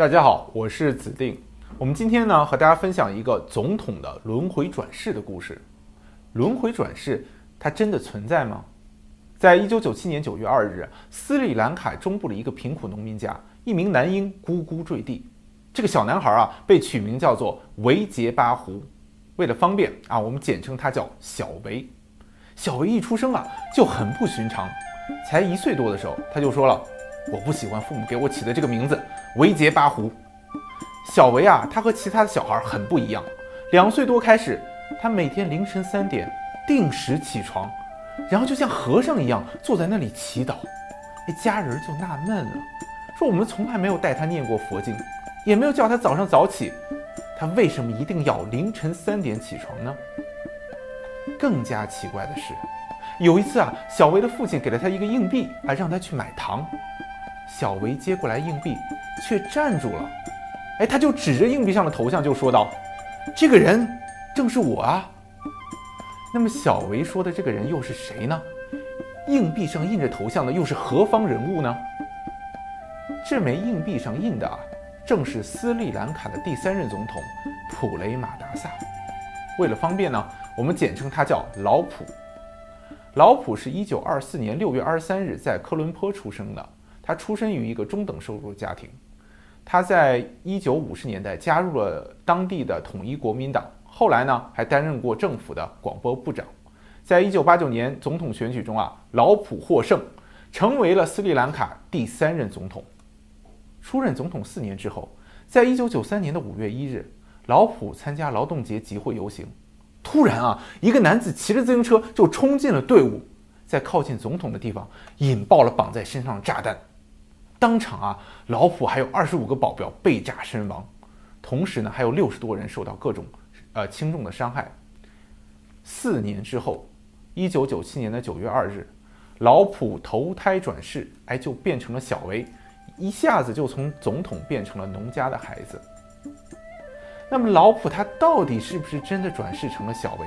大家好，我是子定。我们今天呢和大家分享一个总统的轮回转世的故事。轮回转世，它真的存在吗？在一九九七年九月二日，斯里兰卡中部的一个贫苦农民家，一名男婴咕咕坠地。这个小男孩啊，被取名叫做维杰巴胡。为了方便啊，我们简称他叫小维。小维一出生啊就很不寻常，才一岁多的时候，他就说了：“我不喜欢父母给我起的这个名字维杰巴胡。”小维啊，他和其他的小孩很不一样。两岁多开始，他每天凌晨三点定时起床，然后就像和尚一样坐在那里祈祷。那家人就纳闷了，说我们从来没有带他念过佛经，也没有叫他早上早起，他为什么一定要凌晨三点起床呢？更加奇怪的是，有一次啊，小维的父亲给了他一个硬币，啊，让他去买糖。小维接过来硬币，却站住了。哎，他就指着硬币上的头像就说道：“这个人正是我啊。”那么小维说的这个人又是谁呢？硬币上印着头像的又是何方人物呢？这枚硬币上印的啊，正是斯里兰卡的第三任总统普雷马达萨。为了方便呢。我们简称他叫老普。老普是一九二四年六月二十三日在科伦坡出生的。他出生于一个中等收入家庭。他在一九五十年代加入了当地的统一国民党，后来呢还担任过政府的广播部长。在一九八九年总统选举中啊，老普获胜，成为了斯里兰卡第三任总统。出任总统四年之后，在一九九三年的五月一日，老普参加劳动节集会游行。突然啊，一个男子骑着自行车就冲进了队伍，在靠近总统的地方引爆了绑在身上的炸弹，当场啊，老普还有二十五个保镖被炸身亡，同时呢，还有六十多人受到各种呃轻重的伤害。四年之后，一九九七年的九月二日，老普投胎转世，哎，就变成了小维，一下子就从总统变成了农家的孩子。那么老普他到底是不是真的转世成了小维，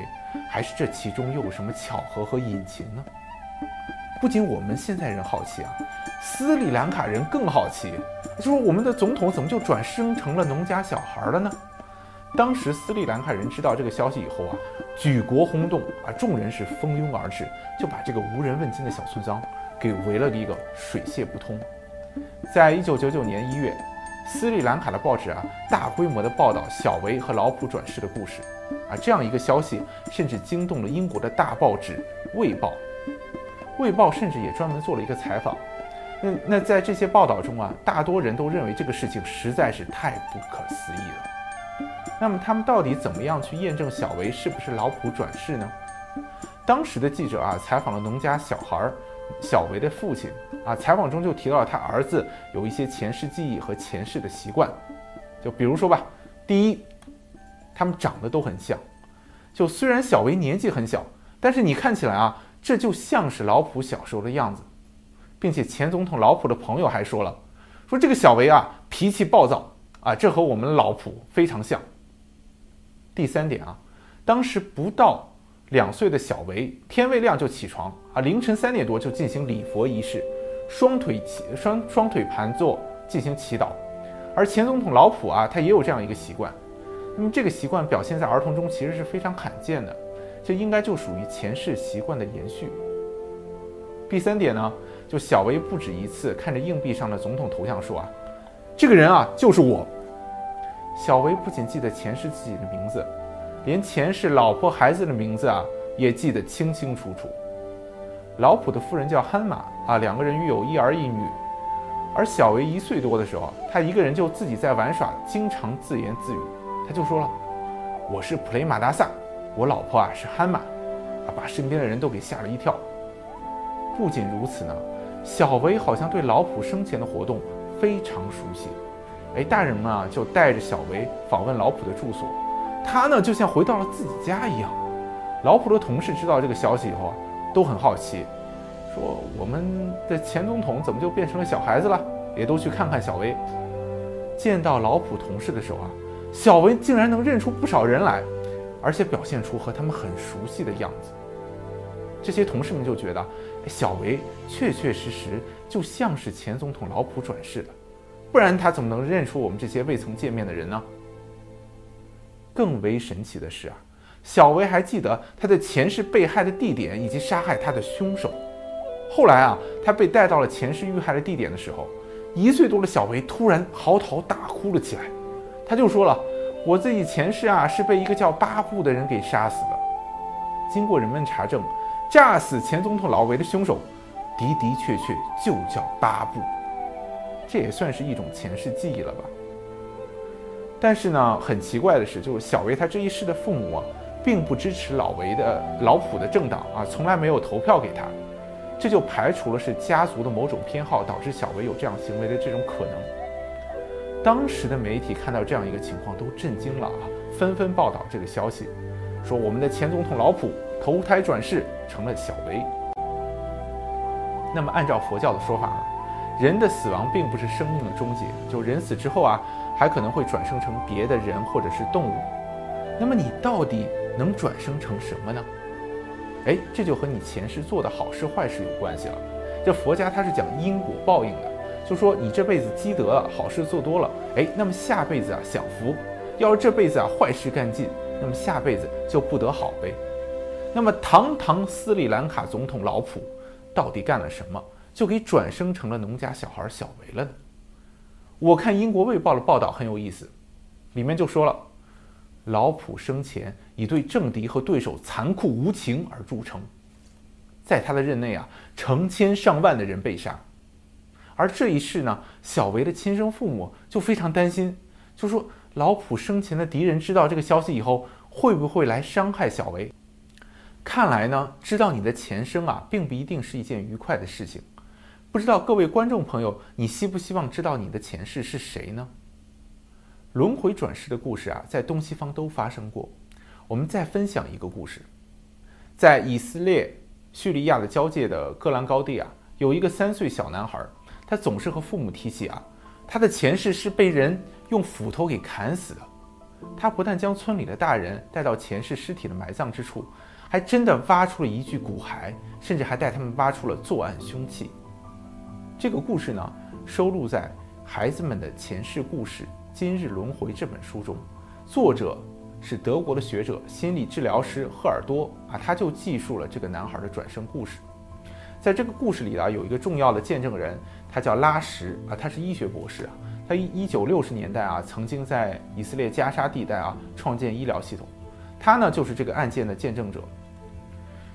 还是这其中又有什么巧合和隐情呢？不仅我们现在人好奇啊，斯里兰卡人更好奇，就说我们的总统怎么就转生成了农家小孩了呢？当时斯里兰卡人知道这个消息以后啊，举国轰动啊，众人是蜂拥而至，就把这个无人问津的小村庄给围了一个水泄不通。在一九九九年一月。斯里兰卡的报纸啊，大规模的报道小维和老普转世的故事，啊，这样一个消息甚至惊动了英国的大报纸《卫报》。《卫报》甚至也专门做了一个采访。那那在这些报道中啊，大多人都认为这个事情实在是太不可思议了。那么他们到底怎么样去验证小维是不是老普转世呢？当时的记者啊，采访了农家小孩儿。小维的父亲啊，采访中就提到了他儿子有一些前世记忆和前世的习惯，就比如说吧，第一，他们长得都很像，就虽然小维年纪很小，但是你看起来啊，这就像是老普小时候的样子，并且前总统老普的朋友还说了，说这个小维啊脾气暴躁啊，这和我们老普非常像。第三点啊，当时不到。两岁的小维天未亮就起床啊，凌晨三点多就进行礼佛仪式，双腿齐双双腿盘坐进行祈祷。而前总统老普啊，他也有这样一个习惯。那么这个习惯表现在儿童中其实是非常罕见的，这应该就属于前世习惯的延续。第三点呢，就小维不止一次看着硬币上的总统头像说啊，这个人啊就是我。小维不仅记得前世自己的名字。连前世老婆孩子的名字啊，也记得清清楚楚。老普的夫人叫憨玛啊，两个人育有一儿一女。而小维一岁多的时候，他一个人就自己在玩耍，经常自言自语。他就说了：“我是普雷马达萨，我老婆啊是憨马。”啊，把身边的人都给吓了一跳。不仅如此呢，小维好像对老普生前的活动非常熟悉。哎，大人们啊就带着小维访问老普的住所。他呢，就像回到了自己家一样。老普的同事知道这个消息以后啊，都很好奇，说我们的前总统怎么就变成了小孩子了？也都去看看小维。见到老普同事的时候啊，小维竟然能认出不少人来，而且表现出和他们很熟悉的样子。这些同事们就觉得，小维确确实实就像是前总统老普转世的，不然他怎么能认出我们这些未曾见面的人呢？更为神奇的是啊，小维还记得他的前世被害的地点以及杀害他的凶手。后来啊，他被带到了前世遇害的地点的时候，一岁多的小维突然嚎啕大哭了起来。他就说了：“我自己前世啊是被一个叫巴布的人给杀死的。”经过人们查证，炸死前总统老维的凶手的的确确就叫巴布。这也算是一种前世记忆了吧？但是呢，很奇怪的是，就是小维他这一世的父母啊，并不支持老维的老普的政党啊，从来没有投票给他。这就排除了是家族的某种偏好导致小维有这样行为的这种可能。当时的媒体看到这样一个情况都震惊了啊，纷纷报道这个消息，说我们的前总统老普投胎转世成了小维。那么按照佛教的说法呢，人的死亡并不是生命的终结，就人死之后啊，还可能会转生成别的人或者是动物。那么你到底能转生成什么呢？哎，这就和你前世做的好事坏事有关系了。这佛家它是讲因果报应的，就说你这辈子积德了，好事做多了，哎，那么下辈子啊享福；要是这辈子啊坏事干尽，那么下辈子就不得好呗。那么堂堂斯里兰卡总统老普到底干了什么，就给转生成了农家小孩小维了呢？我看英国卫报的报道很有意思，里面就说了。老普生前以对政敌和对手残酷无情而著称，在他的任内啊，成千上万的人被杀。而这一世呢，小维的亲生父母就非常担心，就说老普生前的敌人知道这个消息以后，会不会来伤害小维？看来呢，知道你的前生啊，并不一定是一件愉快的事情。不知道各位观众朋友，你希不希望知道你的前世是谁呢？轮回转世的故事啊，在东西方都发生过。我们再分享一个故事，在以色列叙利亚的交界的戈兰高地啊，有一个三岁小男孩，他总是和父母提起啊，他的前世是被人用斧头给砍死的。他不但将村里的大人带到前世尸体的埋葬之处，还真的挖出了一具骨骸，甚至还带他们挖出了作案凶器。这个故事呢，收录在《孩子们的前世故事》。《今日轮回》这本书中，作者是德国的学者、心理治疗师赫尔多啊，他就记述了这个男孩的转生故事。在这个故事里啊，有一个重要的见证人，他叫拉什啊，他是医学博士啊，他一一九六十年代啊，曾经在以色列加沙地带啊创建医疗系统，他呢就是这个案件的见证者。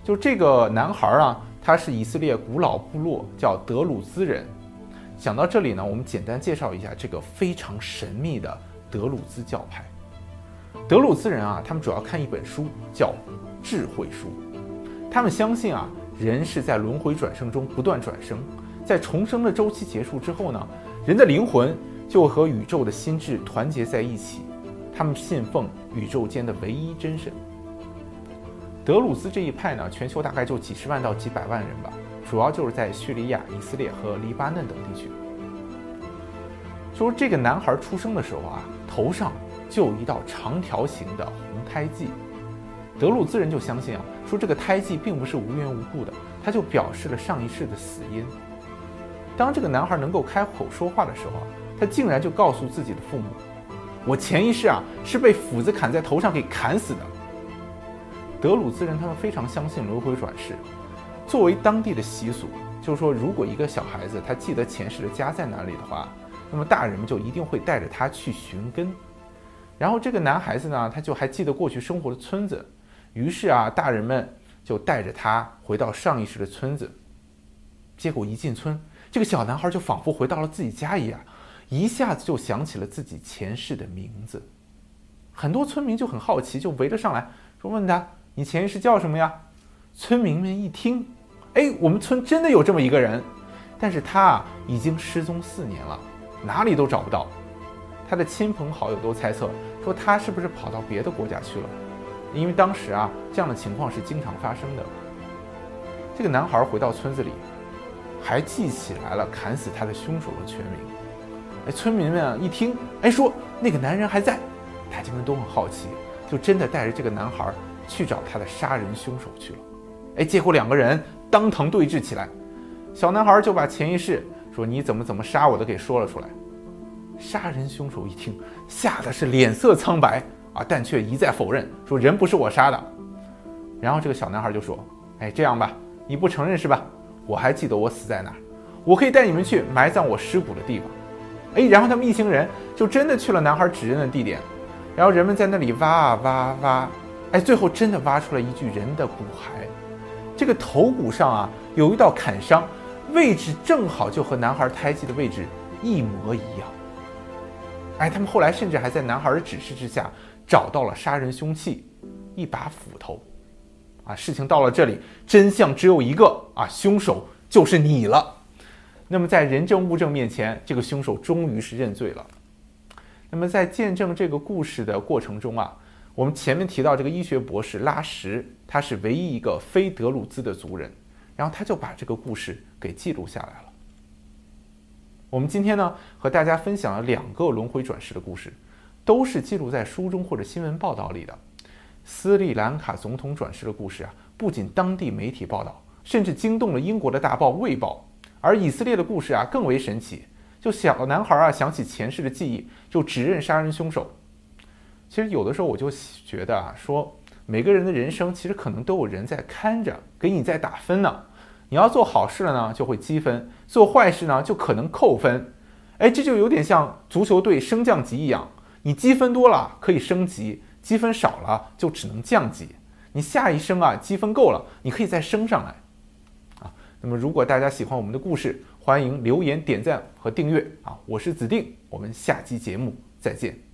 就这个男孩啊，他是以色列古老部落叫德鲁兹人。讲到这里呢，我们简单介绍一下这个非常神秘的德鲁兹教派。德鲁兹人啊，他们主要看一本书叫智慧书。他们相信啊，人是在轮回转生中不断转生，在重生的周期结束之后呢，人的灵魂就和宇宙的心智团结在一起。他们信奉宇宙间的唯一真神。德鲁兹这一派呢，全球大概就几十万到几百万人吧。主要就是在叙利亚、以色列和黎巴嫩等地区。说这个男孩出生的时候啊，头上就有一道长条形的红胎记。德鲁兹人就相信啊，说这个胎记并不是无缘无故的，它就表示了上一世的死因。当这个男孩能够开口说话的时候，他竟然就告诉自己的父母：“我前一世啊是被斧子砍在头上给砍死的。”德鲁兹人他们非常相信轮回转世。作为当地的习俗，就是说，如果一个小孩子他记得前世的家在哪里的话，那么大人们就一定会带着他去寻根。然后这个男孩子呢，他就还记得过去生活的村子，于是啊，大人们就带着他回到上一世的村子。结果一进村，这个小男孩就仿佛回到了自己家一样，一下子就想起了自己前世的名字。很多村民就很好奇，就围了上来，说问他：“你前世叫什么呀？”村民们一听。哎，我们村真的有这么一个人，但是他啊已经失踪四年了，哪里都找不到。他的亲朋好友都猜测说他是不是跑到别的国家去了，因为当时啊这样的情况是经常发生的。这个男孩回到村子里，还记起来了砍死他的凶手的全名。哎，村民们啊一听，哎说那个男人还在，大家们都很好奇，就真的带着这个男孩去找他的杀人凶手去了。哎，结果两个人。当堂对峙起来，小男孩就把前一世说你怎么怎么杀我的给说了出来。杀人凶手一听，吓得是脸色苍白啊，但却一再否认，说人不是我杀的。然后这个小男孩就说：“哎，这样吧，你不承认是吧？我还记得我死在哪儿，我可以带你们去埋葬我尸骨的地方。”哎，然后他们一行人就真的去了男孩指认的地点，然后人们在那里挖啊挖挖，哎，最后真的挖出了一具人的骨骸，这个头骨上啊有一道砍伤，位置正好就和男孩胎记的位置一模一样。哎，他们后来甚至还在男孩的指示之下找到了杀人凶器，一把斧头。啊，事情到了这里，真相只有一个啊，凶手就是你了。那么在人证物证面前，这个凶手终于是认罪了。那么在见证这个故事的过程中啊，我们前面提到这个医学博士拉什，他是唯一一个非德鲁兹的族人，然后他就把这个故事给记录下来了。我们今天呢，和大家分享了两个轮回转世的故事，都是记录在书中或者新闻报道里的。斯里兰卡总统转世的故事啊，不仅当地媒体报道，甚至惊动了英国的大报《卫报》。而以色列的故事啊，更为神奇。就小男孩啊，想起前世的记忆，就指认杀人凶手。其实有的时候我就觉得啊，说每个人的人生其实可能都有人在看着，给你在打分呢。你要做好事了呢，就会积分；做坏事呢，就可能扣分。哎，这就有点像足球队升降级一样，你积分多了可以升级，积分少了就只能降级。你下一升啊，积分够了，你可以再升上来。那么如果大家喜欢我们的故事，欢迎留言、点赞和订阅啊！我是子定，我们下期节目再见。